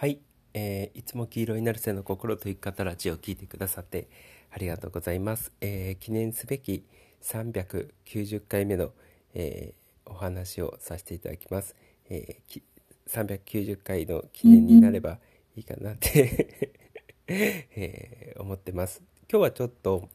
はい、えー、いつも黄色になるせの心と生き方ラジオを聞いてくださってありがとうございます。えー、記念すべき390回目の、えー、お話をさせていただきます。えー、390回の記念になればいいかなって えー、思ってます。今日はちょっと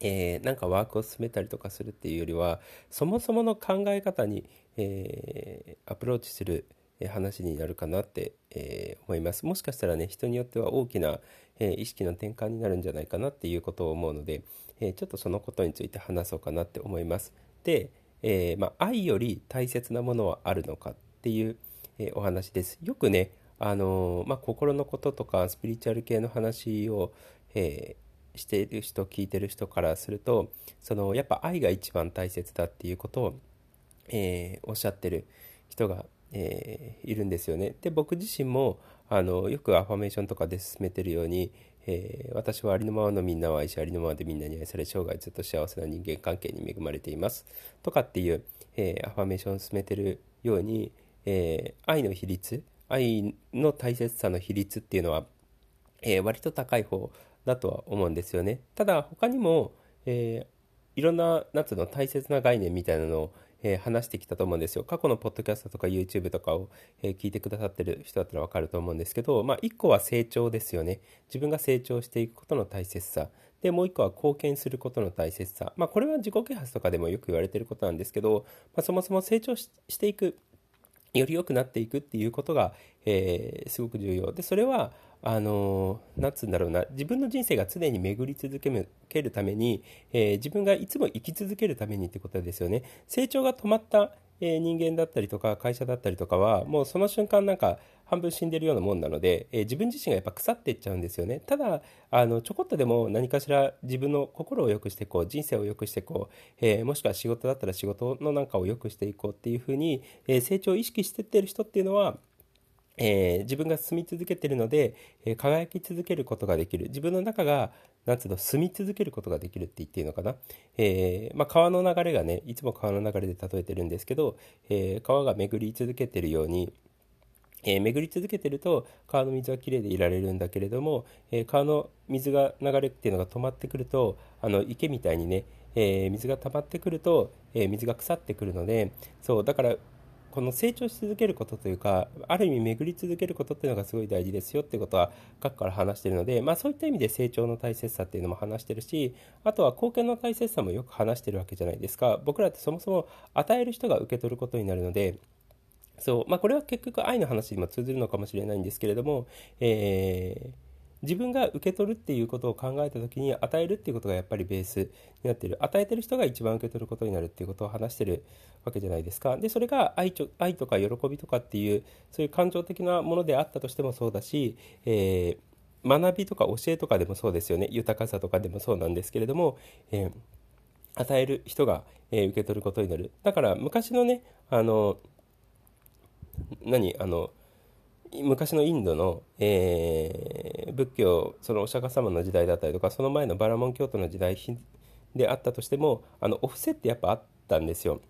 えー、なんかワークを進めたりとかするっていうよりはそもそもの考え方に、えー、アプローチする話になるかなって、えー、思います。もしかしたらね人によっては大きな、えー、意識の転換になるんじゃないかなっていうことを思うので、えー、ちょっとそのことについて話そうかなって思います。で、えまあ、愛より大切なものはあるのかっていう、えお話です。よくねあのまあ、心のこととかスピリチュアル系の話を、えしている人聞いてる人からするとそのやっぱ愛が一番大切だっていうことを、えおっしゃってる人がえー、いるんですよね。で僕自身もあのよくアファメーションとかで進めてるように、えー、私はありのままのみんなを愛しありのままでみんなに愛され生涯ずっと幸せな人間関係に恵まれていますとかっていう、えー、アファメーションを進めてるように、え愛の比率愛の大切さの比率っていうのは、え割と高い方だとは思うんですよね。ただ他にも、えいろんな夏の大切な概念みたいなのをえー、話してきたと思うんですよ。過去のポッドキャストとか YouTube とかを、えー、聞いてくださってる人だったらわかると思うんですけど、まあ、1個は成長ですよね。自分が成長していくことの大切さ。で、もう1個は貢献することの大切さ。まあ、これは自己啓発とかでもよく言われてることなんですけど、まあ、そもそも成長していく、より良くなっていくっていうことが、えー、すごく重要。で、それは、あのなんつうんだろうな。自分の人生が常に巡り続けるために、えー、自分がいつも生き続けるためにってことですよね。成長が止まった、えー、人間だったりとか会社だったりとかはもうその瞬間なんか半分死んでるようなもんなので、えー、自分自身がやっぱ腐っていっちゃうんですよね。ただあのちょこっとでも何かしら自分の心を良くしていこう人生を良くしていこう、えー、もしくは仕事だったら仕事のなんかを良くしていこうっていうふうに、えー、成長を意識してってる人っていうのはえー、自分が住み続けてるので、えー、輝き続けることができる。自分の中がなんつうの住み続けることができるって言っていいのかな、えー、まあ、川の流れがねいつも川の流れで例えてるんですけど、え川が巡り続けてるようにえ、巡り続けてると川の水はきれいでいられるんだけれども、え、川の水が流れっていうのが止まってくるとあの池みたいにね、えー、水が溜まってくると、え水が腐ってくるのでそうだからこの成長し続けることというかある意味巡り続けることっていうのがすごい大事ですよっていうことは過去から話しているので、まあ、そういった意味で成長の大切さっていうのも話してるしあとは貢献の大切さもよく話してるわけじゃないですか。僕らってそもそも与える人が受け取ることになるのでそうまあ、これは結局愛の話にも通ずるのかもしれないんですけれども、えー自分が受け取るっていうことを考えた時に与えるっていうことがやっぱりベースになってる。与えてる人が一番受け取ることになるっていうことを話してるわけじゃないですか。でそれが愛ちょ愛とか喜びとかっていうそういう感情的なものであったとしてもそうだし、えー、学びとか教えとかでもそうですよね。豊かさとかでもそうなんですけれども、えー、与える人が、えー、受け取ることになる。だから昔のねあの何あの昔のインドの、えー、仏教そのお釈迦様の時代だったりとかその前のバラモン教徒の時代であったとしてもあのお布施ってやっぱあったんですよ。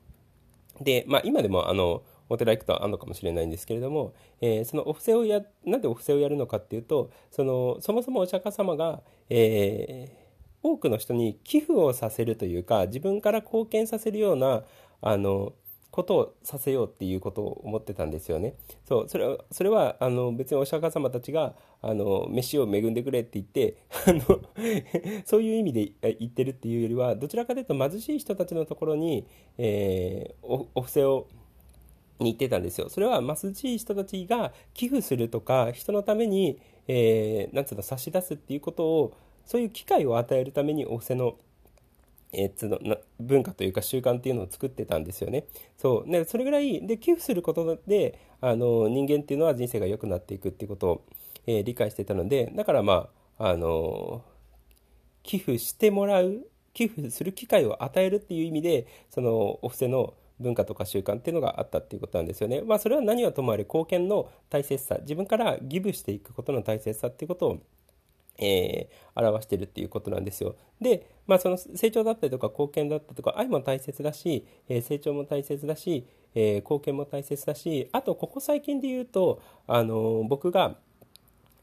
で、まあ、今でもあのお寺行くとあるのかもしれないんですけれども、えー、そのお布施をやなんでお布施をやるのかっていうとそのそもそもお釈迦様が、えー、多くの人に寄付をさせるというか自分から貢献させるようなあのことをさせようっていうことを思ってたんですよね。そうそれはそれはあの別にお釈迦様たちがあの飯を恵んでくれって言って あの そういう意味で言ってるっていうよりはどちらかというと貧しい人たちのところに、えー、おお布施をに行ってたんですよ。それは貧しい人たちが寄付するとか人のために、えー、なんつうの差し出すっていうことをそういう機会を与えるためにお布施のえー、つの文化というか習慣っていうのを作ってたんですよね。そうでそれぐらいで寄付することであの人間っていうのは人生が良くなっていくっていうことを、えー、理解してたのでだからまああの寄付してもらう寄付する機会を与えるっていう意味でそのお布施の文化とか習慣っていうのがあったっていうことなんですよね。まあそれは何はともあれ貢献の大切さ自分からギブしていくことの大切さっていうことをえー、表してるっていうことなんですよ。で、まあ、その成長だったりとか貢献だったりとか愛も大切だし、えー、成長も大切だし、えー、貢献も大切だしあとここ最近で言うと、あの僕が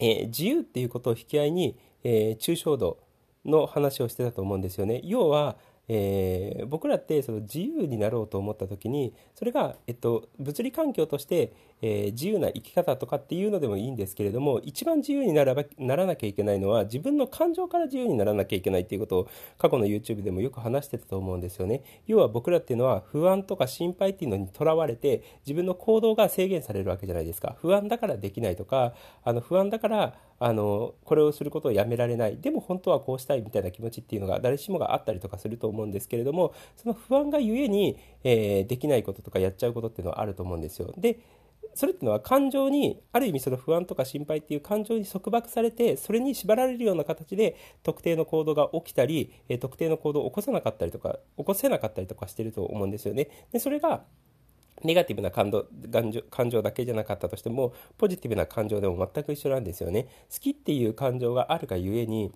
え、自由っていうことを引き合いに、え、抽象度の話をしてたと思うんですよね。要は、えー、僕らってその自由になろうと思った時にそれが、えっと、物理環境として、えー、自由な生き方とかっていうのでもいいんですけれども一番自由にならばならなきゃいけないのは自分の感情から自由にならなきゃいけないっていうことを過去の YouTube でもよく話してたと思うんですよね。要は僕らっていうのは不安とか心配っていうのにとらわれて自分の行動が制限されるわけじゃないですか。不安だからできないとかあの不安だからあのこれをすることをやめられない。でも本当はこうしたいみたいな気持ちっていうのが誰しもがあったりとかすると思うん思うんですけれどもその不安がゆえに、えー、できないこととかやっちゃうことっていうのはあると思うんですよ。でそれっていうのは感情にある意味その不安とか心配っていう感情に束縛されてそれに縛られるような形で特定の行動が起きたり、え特定の行動を起こさなかったりとか起こせなかったりとかしてると思うんですよね。でそれがネガティブな感動感情だけじゃなかったとしてもポジティブな感情でも全く一緒なんですよね。好きっていう感情があるがゆえに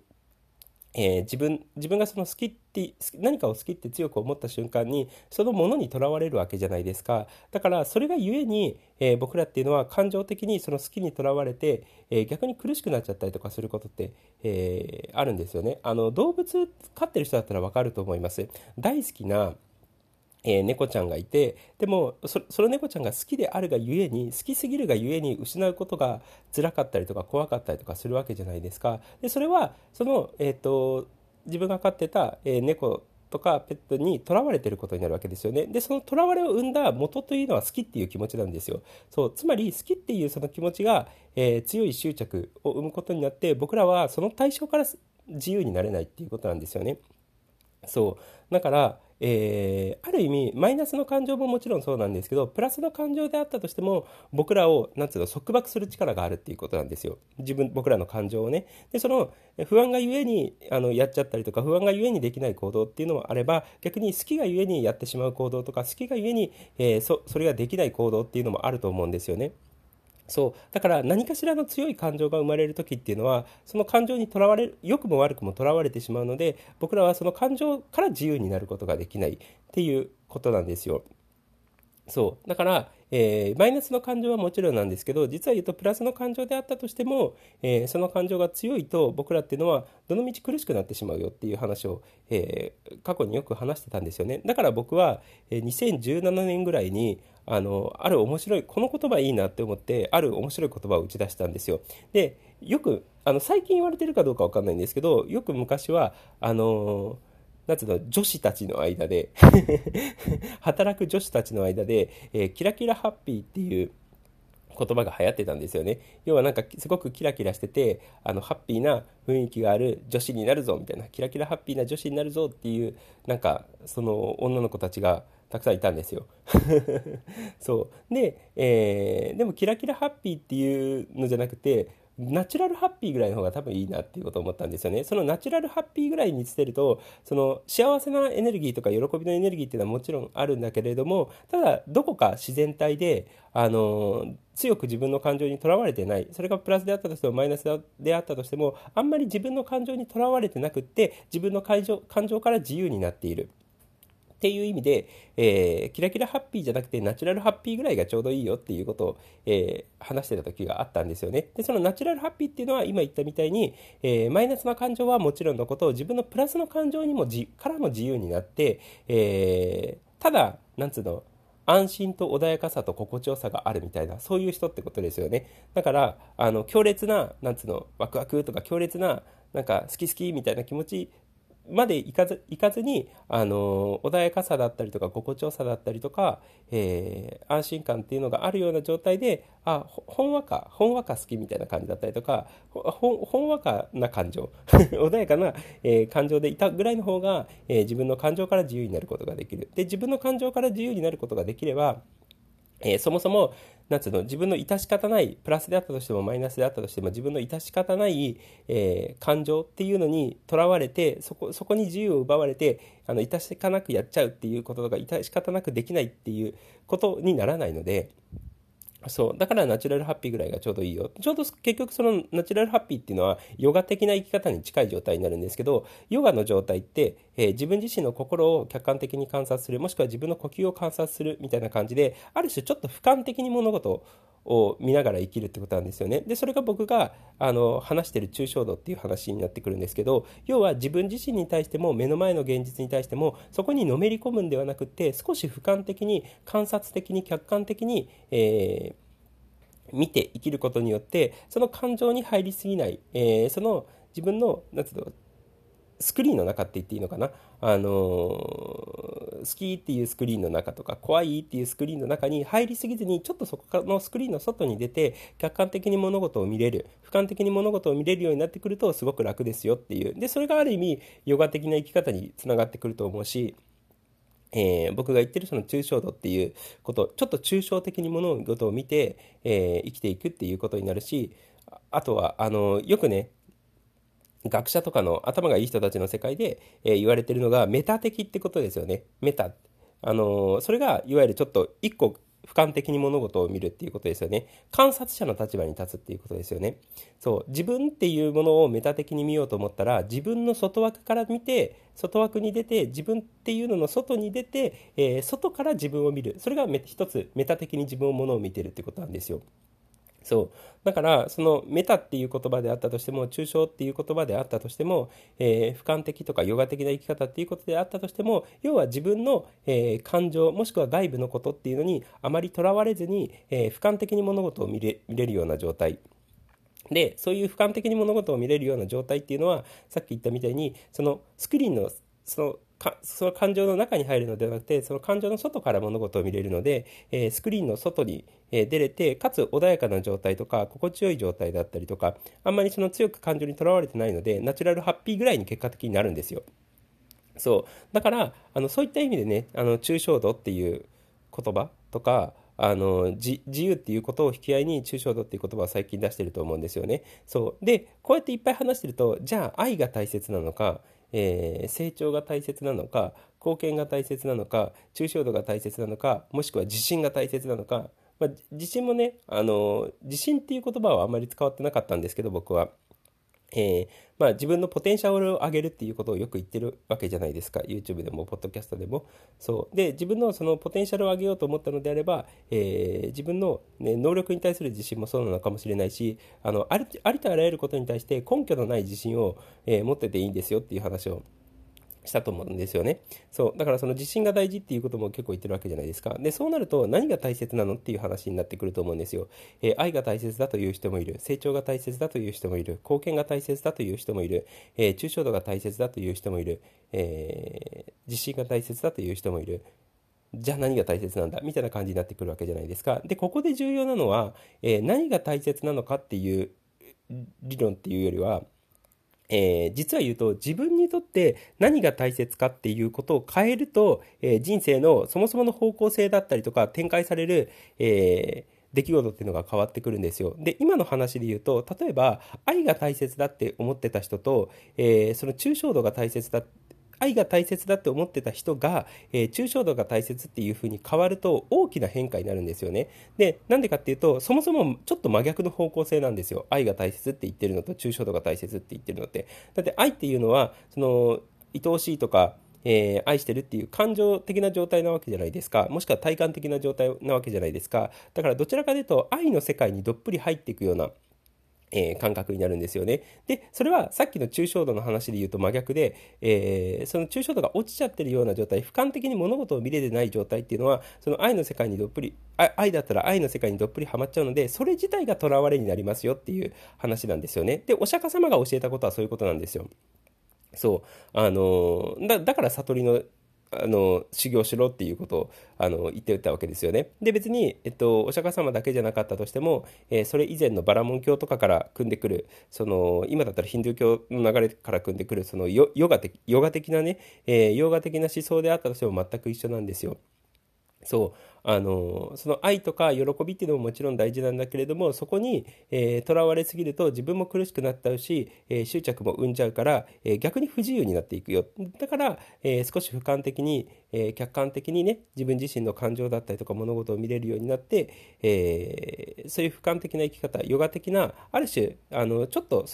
えー、自分自分がその好きって何かを好きって強く思った瞬間にそのものにとらわれるわけじゃないですか。だからそれがゆえに、えー、僕らっていうのは感情的にその好きにとらわれて、えー、逆に苦しくなっちゃったりとかすることって、えあるんですよね。あの動物飼ってる人だったらわかると思います。大好きなえー、猫ちゃんがいてでもその猫ちゃんが好きであるがゆえに好きすぎるがゆえに失うことが辛かったりとか怖かったりとかするわけじゃないですか。でそれはその、えーと、自分が飼ってた、えー、猫とかペットにとらわれてることになるわけですよね。でそのとらわれを生んだ元というのは好きっていう気持ちなんですよ。そうつまり好きっていうその気持ちが、えー、強い執着を生むことになって僕らはその対象から自由になれないっていうことなんですよね。そうだからえー、ある意味マイナスの感情ももちろんそうなんですけどプラスの感情であったとしても僕らをなんつうの束縛する力があるっていうことなんですよ自分僕らの感情をねでその不安がゆえにあのやっちゃったりとか不安がゆえにできない行動っていうのもあれば逆に好きがゆえにやってしまう行動とか好きがゆえに、えー、そそれができない行動っていうのもあると思うんですよね。そうだから何かしらの強い感情が生まれる時っていうのはその感情にとらわれる良くも悪くもとらわれてしまうので僕らはその感情から自由になることができないっていうことなんですよ。そうだから、えー、マイナスの感情はもちろんなんですけど実は言うとプラスの感情であったとしても、えー、その感情が強いと僕らっていうのはどのみち苦しくなってしまうよっていう話を、えー、過去によく話してたんですよね。だから僕は、え2017年ぐらいにあのある面白いこの言葉いいなって思ってある面白い言葉を打ち出したんですよ。でよくあの最近言われてるかどうか分かんないんですけどよく昔はあのなんつうの、女子たちの間で 働く女子たちの間で、えー、キラキラハッピーっていう言葉が流行ってたんですよね。要はなんかすごくキラキラしてて、あの、ハッピーな雰囲気がある女子になるぞ、みたいな、キラキラハッピーな女子になるぞっていう、なんか、その女の子たちがたくさんいたんですよ。そう。で、えー、でもキラキラハッピーっていうのじゃなくて、ナチュラルハッピーぐらいの方が多分いいなっていうことを思ったんですよね。そのナチュラルハッピーぐらいに捨てると、その幸せなエネルギーとか喜びのエネルギーっていうのはもちろんあるんだけれども、ただどこか自然体で、あの、強く自分の感情にとらわれてない。それがプラスであったとしてもマイナスであったとしても、あんまり自分の感情にとらわれてなくって、自分の感情から自由になっている。っていう意味で、えー、キラキラハッピーじゃなくてナチュラルハッピーぐらいがちょうどいいよっていうことを、えー、話してた時があったんですよね。で、そのナチュラルハッピーっていうのは今言ったみたいに、えー、マイナスな感情はもちろんのことを自分のプラスの感情にもじからも自由になって、えただ、なんつうの、安心と穏やかさと心地よさがあるみたいな、そういう人ってことですよね。だから、あの、強烈な、なんつうの、ワクワクとか強烈な、なんか好き好きみたいな気持ちまでいかずいかずに、あの穏やかさだったりとか心地よさだったりとか、えー、安心感っていうのがあるような状態であほんわかほんわか好きみたいな感じだったりとかほんわかな感情 穏やかな、えー、感情でいたぐらいの方が、えー、自分の感情から自由になることができる。で自分の感情から自由になることができればえー、そもそも、なんつうの、自分の致し方ない、プラスであったとしてもマイナスであったとしても、自分の致し方ない、えー、感情っていうのにとらわれて、そこ、そこに自由を奪われて、あの、致し方なくやっちゃうっていうこととか、致し方なくできないっていうことにならないので、そう。だからナチュラルハッピーぐらいがちょうどいいよ。ちょうど結局そのナチュラルハッピーっていうのはヨガ的な生き方に近い状態になるんですけど、ヨガの状態って、えー、自分自身の心を客観的に観察する、もしくは自分の呼吸を観察するみたいな感じで、ある種ちょっと俯瞰的に物事を見ながら生きるってことなんですよね。で、それが僕があの話してる抽象度っていう話になってくるんですけど、要は自分自身に対しても目の前の現実に対してもそこにのめり込むんではなくて少し俯瞰的に観察的に客観的に、えー見て生きることによってその感情に入りすぎない、えー、その自分のなんていうのスクリーンの中って言っていいのかな？あの好きっていうスクリーンの中とか怖いっていうスクリーンの中に入りすぎずにちょっとそこのスクリーンの外に出て客観的に物事を見れる俯瞰的に物事を見れるようになってくるとすごく楽ですよっていう。でそれがある意味ヨガ的な生き方につながってくると思うしえー、僕が言ってるその抽象度っていうことちょっと抽象的に物事を見て、えー、生きていくっていうことになるしあとはあのよくね学者とかの頭がいい人たちの世界で、えー、言われてるのがメタ的ってことですよねメタあのそれがいわゆるちょっと一個俯瞰的に物事を見るっていうことですよね。観察者の立場に立つっていうことですよね。そう。自分っていうものをメタ的に見ようと思ったら、自分の外枠から見て、外枠に出て、自分っていうのの外に出て、えー、外から自分を見る。それが一つメタ的に自分をものを見てるってことなんですよ。そう。だからそのメタっていう言葉であったとしても抽象っていう言葉であったとしても、えー、俯瞰的とかヨガ的な生き方っていうことであったとしても要は自分の、えー、感情もしくは外部のことっていうのにあまりとらわれずに、えー、俯瞰的に物事を見れ見れるような状態。でそういう俯瞰的に物事を見れるような状態っていうのはさっき言ったみたいにそのスクリーンのそのかその感情の中に入るのではなくてその感情の外から物事を見れるので、えー、スクリーンの外に、出れてかつ穏やかな状態とか心地よい状態だったりとかあんまりその強く感情にとらわれてないのでナチュラルハッピーぐらいに結果的になるんですよ。そうだからあのそういった意味でねあの抽象度っていう言葉とかあの自由っていうことを引き合いに抽象度っていう言葉を最近出してると思うんですよね。そうでこうやっていっぱい話してるとじゃあ愛が大切なのかえー、成長が大切なのか貢献が大切なのか抽象度が大切なのかもしくは自信が大切なのか、まあ、自信もねあの自信っていう言葉はあんまり使わってなかったんですけど僕は。えー、まあ、自分のポテンシャルを上げるっていうことをよく言ってるわけじゃないですか。YouTube でもポッドキャストでも。そう。で自分のそのポテンシャルを上げようと思ったのであれば、えー、自分の、ね、能力に対する自信もそうなのかもしれないしあのありとあらゆることに対して根拠のない自信を、えー、持ってていいんですよっていう話をしたと思うんですよね。そう。だからその自信が大事っていうことも結構言ってるわけじゃないですか。で、そうなると何が大切なのっていう話になってくると思うんですよ。えー、愛が大切だという人もいる。成長が大切だという人もいる。貢献が大切だという人もいる。えー、抽象度が大切だという人もいる。えー、自信が大切だという人もいる。じゃあ何が大切なんだ？みたいな感じになってくるわけじゃないですか。で、ここで重要なのは、え何が大切なのかっていう理論っていうよりは、えー、実は言うと自分にとって何が大切かっていうことを変えると、えー、人生のそもそもの方向性だったりとか展開される、えー、出来事っていうのが変わってくるんですよ。で、今の話で言うと、例えば愛が大切だって思ってた人と、えその抽象度が大切だ愛が大切だって思ってた人が、えー、抽象度が大切っていう風に変わると大きな変化になるんですよね。で、なんでかっていうと、そもそもちょっと真逆の方向性なんですよ。愛が大切って言ってるのと抽象度が大切って言ってるのって。だって愛っていうのは、その、愛おしいとか、えー、愛してるっていう感情的な状態なわけじゃないですか。もしくは体感的な状態なわけじゃないですか。だからどちらかというと愛の世界にどっぷり入っていくようなえー、感覚になるんですよね。で、それはさっきの抽象度の話で言うと真逆で、えー、その抽象度が落ちちゃってるような状態、俯瞰的に物事を見れてない状態っていうのは、その愛の世界にどっぷり、愛だったら愛の世界にどっぷりハマっちゃうので、それ自体が囚われになりますよっていう話なんですよね。で、お釈迦様が教えたことはそういうことなんですよ。そう。あのだ、だから悟りのあの修行しろっていうことをあの言ってたわけですよね。で別に、えっと、お釈迦様だけじゃなかったとしても、えー、それ以前のバラモン教とかから組んでくるその今だったらヒンドゥー教の流れから組んでくるそのヨガ的ヨガ的なね、えー、ヨガ的な思想であったとしても全く一緒なんですよ。そう。あのその愛とか喜びっていうのももちろん大事なんだけれどもそこにとら、えー、われすぎると自分も苦しくなっちゃうし、えー、執着も生んじゃうから、えー、逆に不自由になっていくよ。だから、え少し俯瞰的に、え客観的にね自分自身の感情だったりとか物事を見れるようになって、えそういう俯瞰的な生き方ヨガ的なある種あのちょっと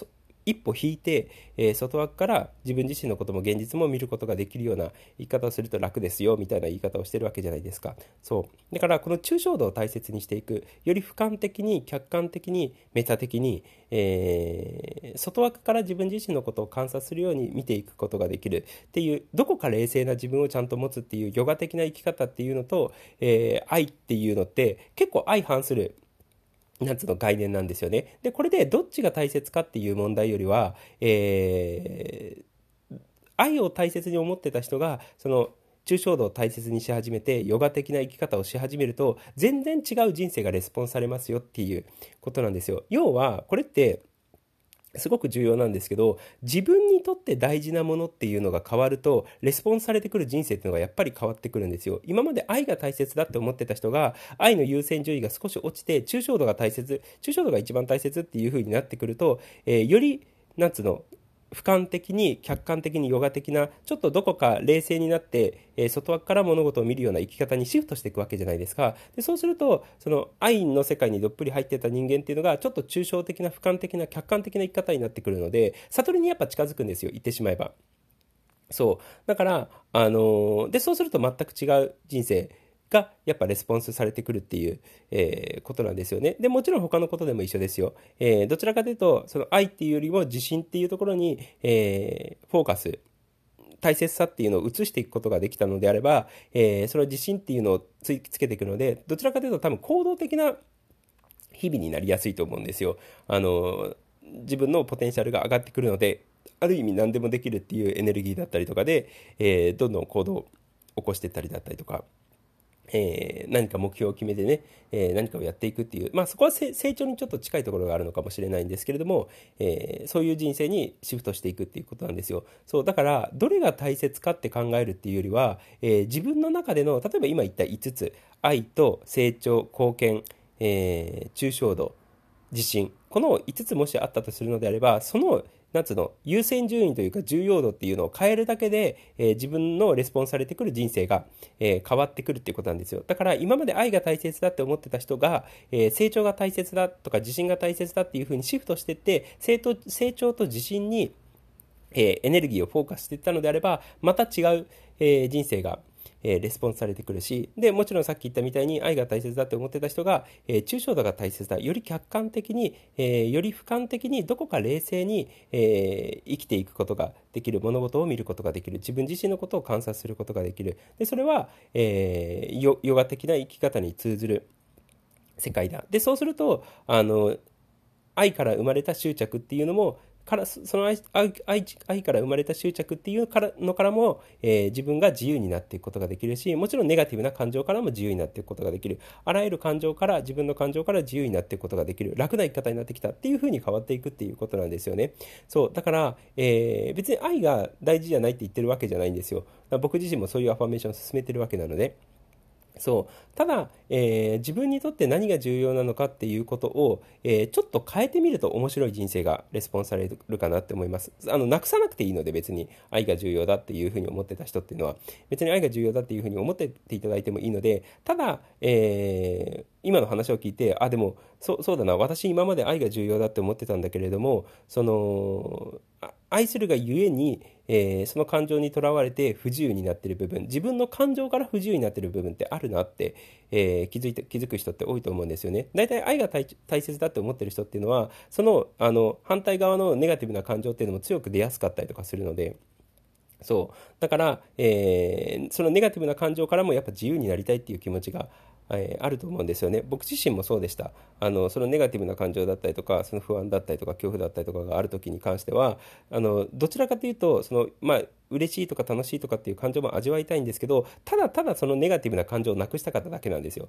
一歩引いて、えー、外枠から自分自身のことも現実も見ることができるような言い方をすると楽ですよみたいな言い方をしてるわけじゃないですか。そう。だからこの抽象度を大切にしていくより俯瞰的に客観的にメタ的に、えー、外枠から自分自身のことを観察するように見ていくことができるっていうどこか冷静な自分をちゃんと持つっていうヨガ的な生き方っていうのと、えー、愛っていうのって結構相反する。なんつうの概念なんですよね。で、これでどっちが大切かっていう問題よりは、えー、愛を大切に思ってた人が、その、抽象度を大切にし始めて、ヨガ的な生き方をし始めると、全然違う人生がレスポンスされますよっていうことなんですよ。要は、これって、すごく重要なんですけど自分にとって大事なものっていうのが変わるとレスポンスされてくる人生っていうのがやっぱり変わってくるんですよ。今まで愛が大切だって思ってた人が愛の優先順位が少し落ちて抽象度が大切抽象度が一番大切っていう風になってくると、えー、よりなんつうの俯瞰的に客観的にヨガ的なちょっとどこか冷静になって、えー、外枠から物事を見るような生き方にシフトしていくわけじゃないですか。でそうするとその愛の世界にどっぷり入ってた人間っていうのがちょっと抽象的な俯瞰的な客観的な生き方になってくるので悟りにやっぱ近づくんですよ言ってしまえば。そう。だからあのー、でそうすると全く違う人生がやっぱレスポンスされてくるっていう、えー、ことなんですよね。で、もちろん他のことでも一緒ですよ。えー、どちらかというと、その愛っていうよりも自信っていうところに、えー、フォーカス、大切さっていうのを移していくことができたのであれば、えー、その自信っていうのをつつけていくので、どちらかというと多分行動的な日々になりやすいと思うんですよ。あの、自分のポテンシャルが上がってくるので、ある意味何でもできるっていうエネルギーだったりとかで、え、どんどん行動を起こしていったりだったりとか、えー、何か目標を決めてね、えー、何かをやっていくっていう、まあそこは成長にちょっと近いところがあるのかもしれないんですけれども、えー、そういう人生にシフトしていくっていうことなんですよ。そう、だから、どれが大切かって考えるっていうよりは、え自分の中での、例えば今言った5つ、愛と成長、貢献、え抽象度、自信、この5つもしあったとするのであれば、そのなんつうの、優先順位というか重要度っていうのを変えるだけで、えー、自分のレスポンスされてくる人生が、えー、変わってくるっていうことなんですよ。だから今まで愛が大切だって思ってた人が、えー、成長が大切だとか自信が大切だっていうふうにシフトしてって、成長成長と自信に、えエネルギーをフォーカスしていったのであれば、また違う、え人生が、えレスポンスされてくるし、で、もちろんさっき言ったみたいに愛が大切だって思ってた人が、え、抽象度が大切だ。より客観的に、え、より俯瞰的にどこか冷静に、え、生きていくことができる。物事を見ることができる。自分自身のことを観察することができる。で、それは、えヨガ的な生き方に通ずる世界だ。で、そうすると、あの、愛から生まれた執着っていうのもからその愛愛愛から生まれた執着っていうからのからも、えー、自分が自由になっていくことができるしもちろんネガティブな感情からも自由になっていくことができる。あらゆる感情から自分の感情から自由になっていくことができる。楽な生き方になってきたっていうふうに変わっていくっていうことなんですよね。そうだから、えー、別に愛が大事じゃないって言ってるわけじゃないんですよ。僕自身もそういうアファメーションを進めてるわけなので。そう。ただ、えー、自分にとって何が重要なのかっていうことを、えー、ちょっと変えてみると面白い人生がレスポンスされるかなって思います。あのなくさなくていいので別に愛が重要だっていうふうに思ってた人っていうのは別に愛が重要だっていうふうに思ってていただいてもいいのでただ、えー、今の話を聞いてあでもそそうだな私今まで愛が重要だって思ってたんだけれどもその愛するがゆえに、えー、その感情にとらわれて不自由になってる部分。自分の感情から不自由になってる部分ってあるなって、えー、気づいて気づく人って多いと思うんですよね。大体愛が大切だって思ってる人っていうのはそのあの反対側のネガティブな感情っていうのも強く出やすかったりとかするので。そう。だから、えー、そのネガティブな感情からもやっぱ自由になりたいっていう気持ちがえー、あると思うんですよね。僕自身もそうでした。あのそのネガティブな感情だったりとかその不安だったりとか恐怖だったりとかがある時に関してはあのどちらかというとその、まあ、嬉しいとか楽しいとかっていう感情も味わいたいんですけどただただそのネガティブな感情をなくしたかっただけなんですよ。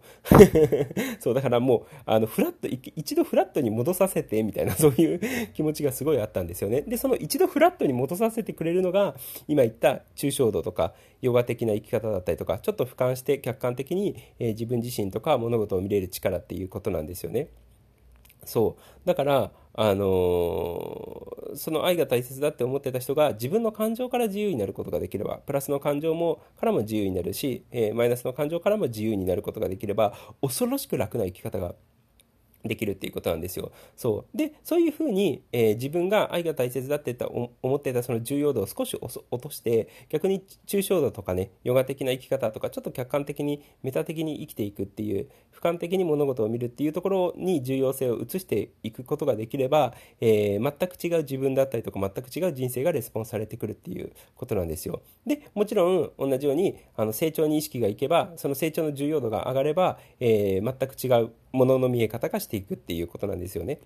そうだからもうあのフラット一度フラットに戻させてみたいなそういう気持ちがすごいあったんですよね。でその一度フラットに戻させてくれるのが今言った抽象度とかヨガ的な生き方だったりとかちょっと俯瞰して客観的に、えー、自分自身とか物事を見れる力っていうことなんですよね。そう。だからあのー、その愛が大切だって思ってた人が自分の感情から自由になることができればプラスの感情もからも自由になるし、えー、マイナスの感情からも自由になることができれば恐ろしく楽な生き方ができるっていうことなんですよ。そう。で、そういうふうに、えー、自分が愛が大切だってた思ってたその重要度を少し落として、逆に抽象度とかね、ヨガ的な生き方とか、ちょっと客観的に、メタ的に生きていくっていう、俯瞰的に物事を見るっていうところに重要性を移していくことができれば、えー、全く違う自分だったりとか、全く違う人生がレスポンスされてくるっていうことなんですよ。で、もちろん、同じように、あの、成長に意識がいけば、その成長の重要度が上がれば、えー、全く違うものの見え方がしてていくっていうことなんですよね。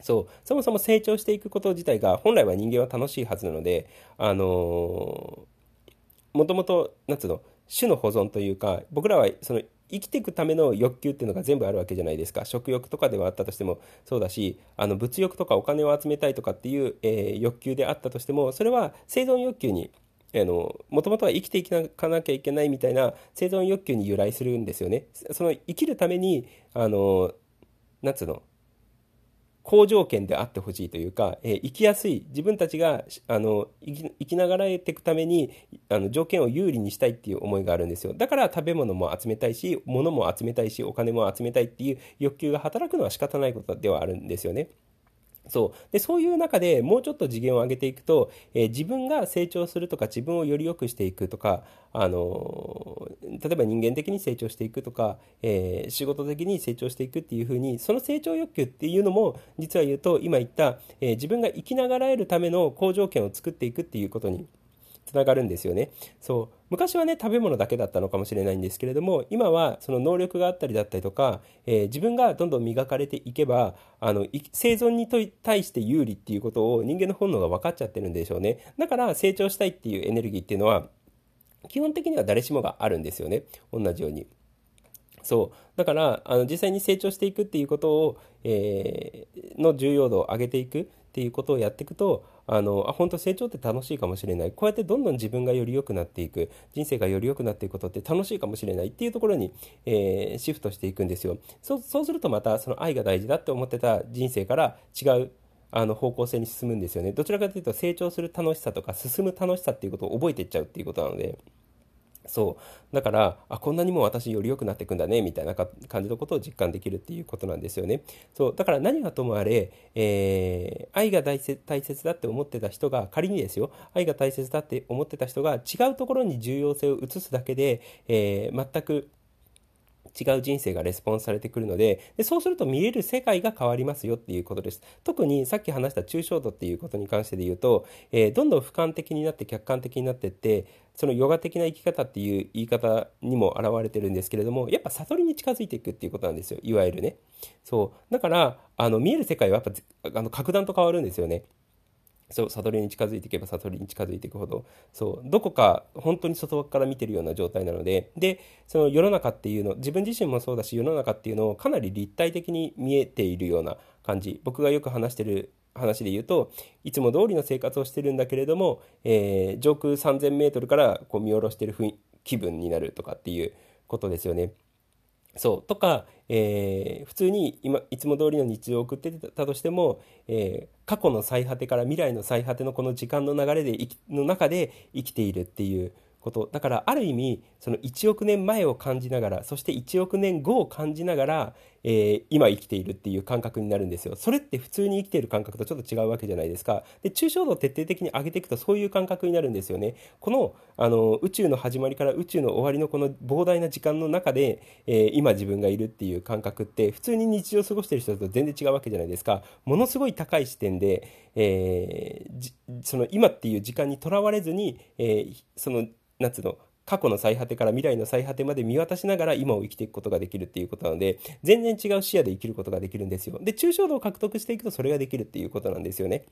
そうそもそも成長していくこと自体が本来は人間は楽しいはずなのであのもともとなんつうの種の保存というか僕らはその生きていくための欲求っていうのが全部あるわけじゃないですか食欲とかではあったとしてもそうだしあの物欲とかお金を集めたいとかっていう、えー、欲求であったとしてもそれは生存欲求にもともとは生きていかなきゃいけないみたいな生存欲求に由来するんですよね。その生きるためにあのなんつうの？好条件であってほしいというか、えー、生きやすい。自分たちがあの生き生きながらえていくためにあの条件を有利にしたいっていう思いがあるんですよ。だから食べ物も集めたいし物も集めたいしお金も集めたいっていう欲求が働くのは仕方ないことではあるんですよね。そう。でそういう中でもうちょっと次元を上げていくと、えー、自分が成長するとか自分をより良くしていくとか、あのー、例えば人間的に成長していくとか、えー、仕事的に成長していくっていうふうにその成長欲求っていうのも実は言うと今言った、え自分が生きながらえるための好条件を作っていくっていうことにつながるんですよね。そう昔はね食べ物だけだったのかもしれないんですけれども今はその能力があったりだったりとか、えー、自分がどんどん磨かれていけばあの生存に対して有利っていうことを人間の本能が分かっちゃってるんでしょうねだから成長したいっていうエネルギーっていうのは基本的には誰しもがあるんですよね同じように。そうだからあの実際に成長していくっていうことを、えー、の重要度を上げていくっていうことをやっていくとあのあ本当成長って楽しいかもしれない。こうやってどんどん自分がより良くなっていく。人生がより良くなっていくことって楽しいかもしれないっていうところに、えー、シフトしていくんですよ。そそうするとまたその愛が大事だって思ってた人生から違うあの方向性に進むんですよね。どちらかというと成長する楽しさとか進む楽しさっていうことを覚えていっちゃうっていうことなので。そう。だからあこんなにも私より良くなっていくんだねみたいな感じのことを実感できるっていうことなんですよね。そう。だから何はともあれ、えー、愛が大切だって思ってた人が仮にですよ。愛が大切だって思ってた人が違うところに重要性を移すだけで、えー、全く違う人生がレスポンスされてくるのででそうすると見える世界が変わりますよっていうことです。特にさっき話した抽象度っていうことに関してで言うと、えー、どんどん俯瞰的になって客観的になってってそのヨガ的な生き方っていう言い方にも表れてるんですけれどもやっぱ悟りに近づいていくっていうことなんですよ。いわゆるね。そう。だからあの見える世界はやっぱあの格段と変わるんですよね。そう悟りに近づいていけば悟りに近づいていくほどそうどこか本当に外側から見てるような状態なのででその世の中っていうの自分自身もそうだし世の中っていうのをかなり立体的に見えているような感じ僕がよく話してる話で言うといつも通りの生活をしてるんだけれども、えー、上空 3000m からこう見下ろしてる気分になるとかっていうことですよね。そうとか、えー、普通に今いつも通りの日常を送ってたとしても、えー、過去の最果てから未来の最果てのこの時間の流れでの中で生きているっていうこと。だからある意味その1億年前を感じながらそして1億年後を感じながら、えー、今生きているっていう感覚になるんですよ。それって普通に生きている感覚とちょっと違うわけじゃないですか。で抽象度を徹底的に上げていくとそういう感覚になるんですよね。このあの宇宙の始まりから宇宙の終わりのこの膨大な時間の中で、えー、今自分がいるっていう感覚って普通に日常を過ごしている人と全然違うわけじゃないですか。ものすごい高い視点で、えー、その今っていう時間にとらわれずに、えー、そのなんつうの過去の最果てから未来の最果てまで見渡しながら今を生きていくことができるっていうことなので全然違う視野で生きることができるんですよ。で抽象度を獲得していくとそれができるっていうことなんですよね。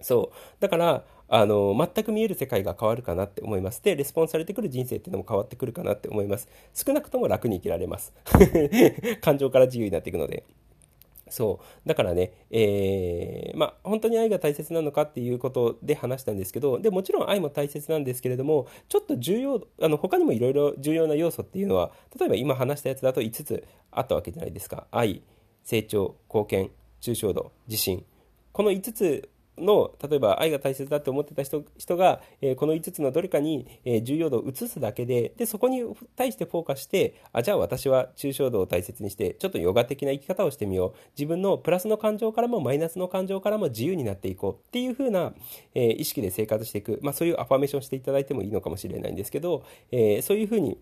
そう。だからあの全く見える世界が変わるかなって思います。でレスポンスされてくる人生っていうのも変わってくるかなって思います。少なくとも楽に生きられます。感情から自由になっていくので。そう。だからね、えー、まあ、本当に愛が大切なのかっていうことで話したんですけどでもちろん愛も大切なんですけれどもちょっと重要あの他にもいろいろ重要な要素っていうのは例えば今話したやつだと5つあったわけじゃないですか。愛成長貢献抽象度自信。この5つの例えば愛が大切だって思ってた人人が、えー、この5つのどれかに、えー、重要度を移すだけででそこに対してフォーカスしてあじゃあ私は抽象度を大切にしてちょっとヨガ的な生き方をしてみよう。自分のプラスの感情からもマイナスの感情からも自由になっていこう。っていう風な、えー、意識で生活していく、まあ、そういうアファメーションしていただいてもいいのかもしれないんですけど、えそういう風に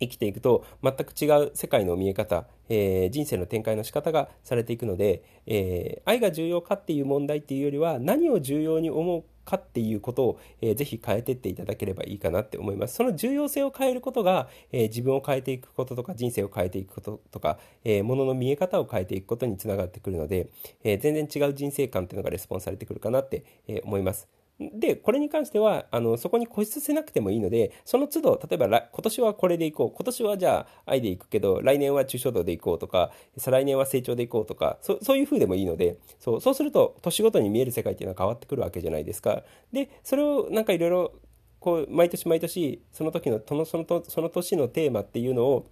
生きていくと全く違う世界の見え方、えー、人生の展開の仕方がされていくので、えー、愛が重要かっていう問題っていうよりは何を重要に思うかっていうことを、えー、ぜひ変えていっていただければいいかなって思います。その重要性を変えることが、えー、自分を変えていくこととか人生を変えていくこととか、えー、ものの見え方を変えていくことにつながってくるので、えー、全然違う人生観っていうのがレスポンスされてくるかなって、え思います。で、これに関しては、あの、そこに固執せなくてもいいので、その都度、例えば、今年はこれでいこう。今年はじゃあ、愛でいくけど、来年は抽象度でいこうとか、再来年は成長でいこうとか、そそういう風でもいいので、そう、そうすると、年ごとに見える世界っていうのは変わってくるわけじゃないですか。で、それをなんかいろいろ、こう、毎年毎年、その時の、その、その、その年のテーマっていうのを、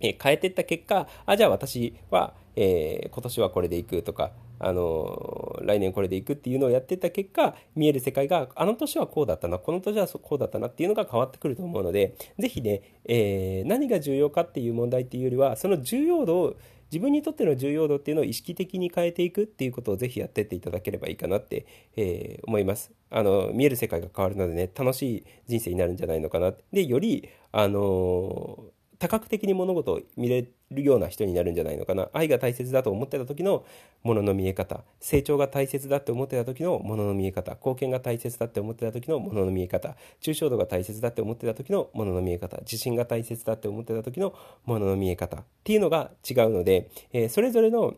え変えていった結果、あ、じゃあ私は、えー、今年はこれでいくとか、あの来年これでいくっていうのをやってた結果見える世界があの年はこうだったなこの年はこうだったなっていうのが変わってくると思うので是非ね、えー、何が重要かっていう問題っていうよりはその重要度を自分にとっての重要度っていうのを意識的に変えていくっていうことをぜひやってっていただければいいかなって、えー、思います。あの見える世界が変わるのでね楽しい人生になるんじゃないのかなでよりあのー多角的に物事を見れるような人になるんじゃないのかな。愛が大切だと思ってた時のものの見え方。成長が大切だって思ってた時のものの見え方。貢献が大切だって思ってた時のものの見え方。抽象度が大切だって思ってた時のものの見え方。自信が大切だって思ってた時のものの見え方。っていうのが違うので、えー、それぞれの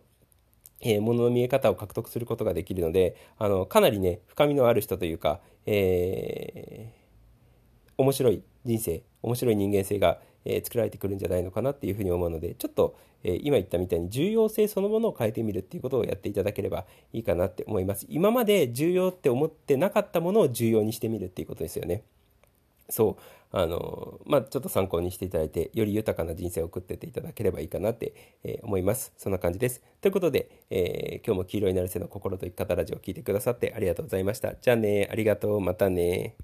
えー、ものの見え方を獲得することができるのであのかなりね深みのある人というか、えー、面白い人生面白い人間性がえー、作られてくるんじゃないのかなっていうふうに思うのでちょっと、えー、今言ったみたいに重要性そのものを変えてみるっていうことをやっていただければいいかなって思います。今まで重要って思ってなかったものを重要にしてみるっていうことですよね。そう。あのまあちょっと参考にしていただいてより豊かな人生を送ってっていただければいいかなって、えー、思います。そんな感じです。ということで、え今日も黄色になるせの心と生き方ラジオを聞いてくださってありがとうございました。じゃあねありがとう。またね